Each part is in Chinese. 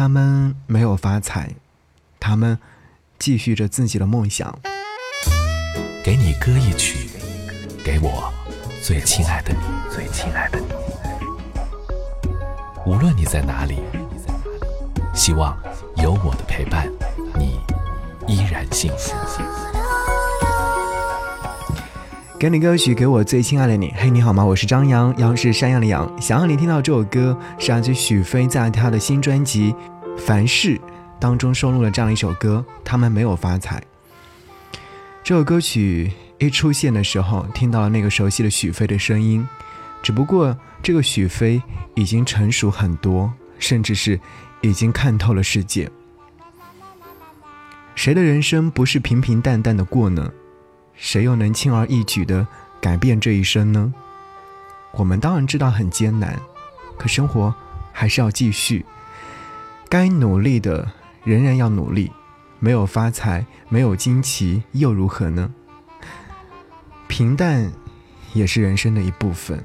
他们没有发财，他们继续着自己的梦想。给你歌一曲，给我最亲爱的你，最亲爱的你。无论你在哪里，希望有我的陪伴，你依然幸福。给你歌曲，给我最亲爱的你。嘿，你好吗？我是张扬，杨是山羊的羊。想让你听到这首歌，是来自许飞在他的新专辑《凡事》当中收录了这样一首歌。他们没有发财。这首歌曲一出现的时候，听到了那个熟悉的许飞的声音，只不过这个许飞已经成熟很多，甚至是已经看透了世界。谁的人生不是平平淡淡的过呢？谁又能轻而易举地改变这一生呢？我们当然知道很艰难，可生活还是要继续。该努力的仍然要努力，没有发财，没有惊奇又如何呢？平淡也是人生的一部分，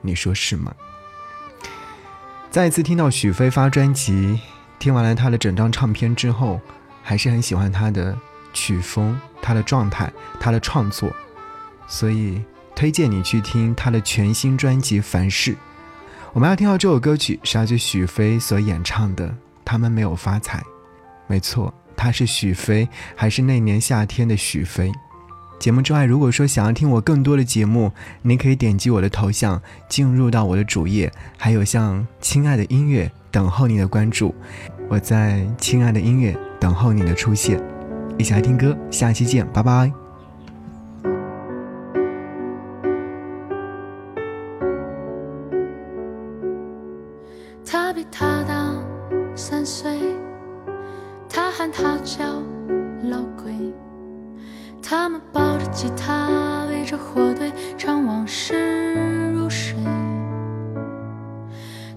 你说是吗？再一次听到许飞发专辑，听完了他的整张唱片之后，还是很喜欢他的。曲风、他的状态、他的创作，所以推荐你去听他的全新专辑《凡事》。我们要听到这首歌曲是来自许飞所演唱的《他们没有发财》。没错，他是许飞，还是那年夏天的许飞。节目之外，如果说想要听我更多的节目，您可以点击我的头像进入到我的主页，还有像“亲爱的音乐”等候你的关注。我在“亲爱的音乐”等候你的出现。一起来听歌，下期见，拜拜。他比他大三岁，他喊他叫老鬼。他们抱着吉他，围着火堆，唱往事如水。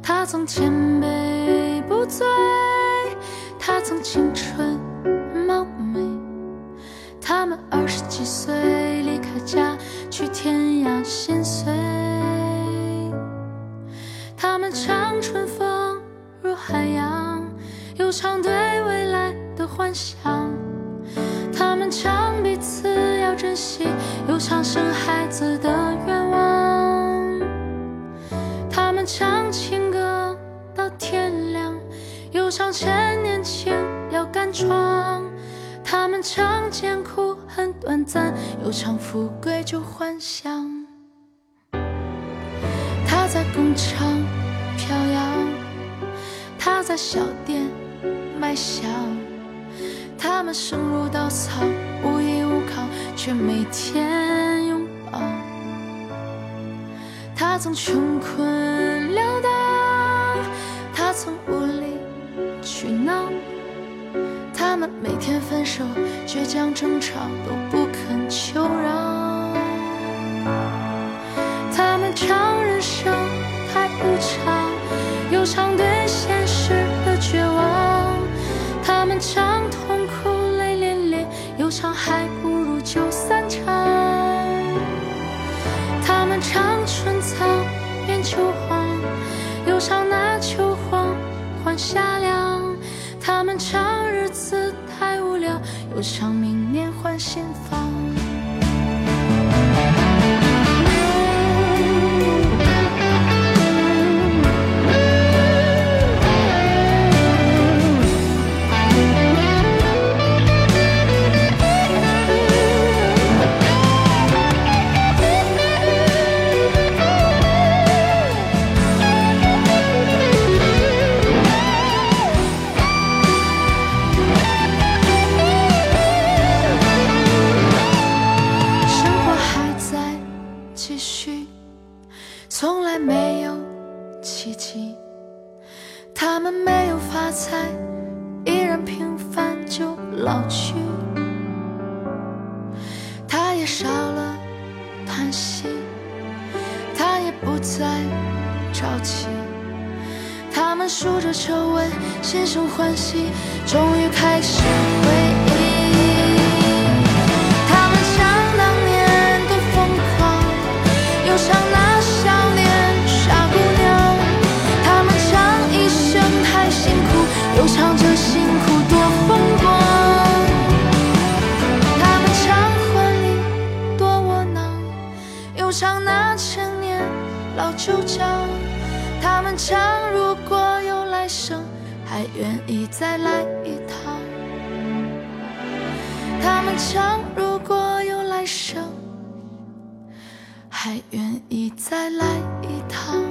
他曾千杯不醉，他曾青春。几岁离开家去天涯心碎，他们唱春风如海洋，又唱对未来的幻想。他们唱彼此要珍惜，又唱生孩子的愿望。他们唱情歌到天亮，又唱趁年轻要敢闯。他们唱艰苦很短暂，又唱富贵就幻想。他在工厂飘扬，他在小店卖香。他们生如稻草，无依无靠，却每天拥抱。他曾穷困潦倒，他曾无理取闹。他们每天分手、倔强争吵，都不肯求饶。他们唱人生太无常，又唱对现实的绝望。他们唱痛苦想，明年换新房。继续，从来没有奇迹。他们没有发财，依然平凡就老去。他也少了叹息，他也不再着急。他们数着皱纹，心生欢喜，终于开始。又唱那千年老旧账。他们唱如果有来生，还愿意再来一趟。他们唱如果有来生，还愿意再来一趟。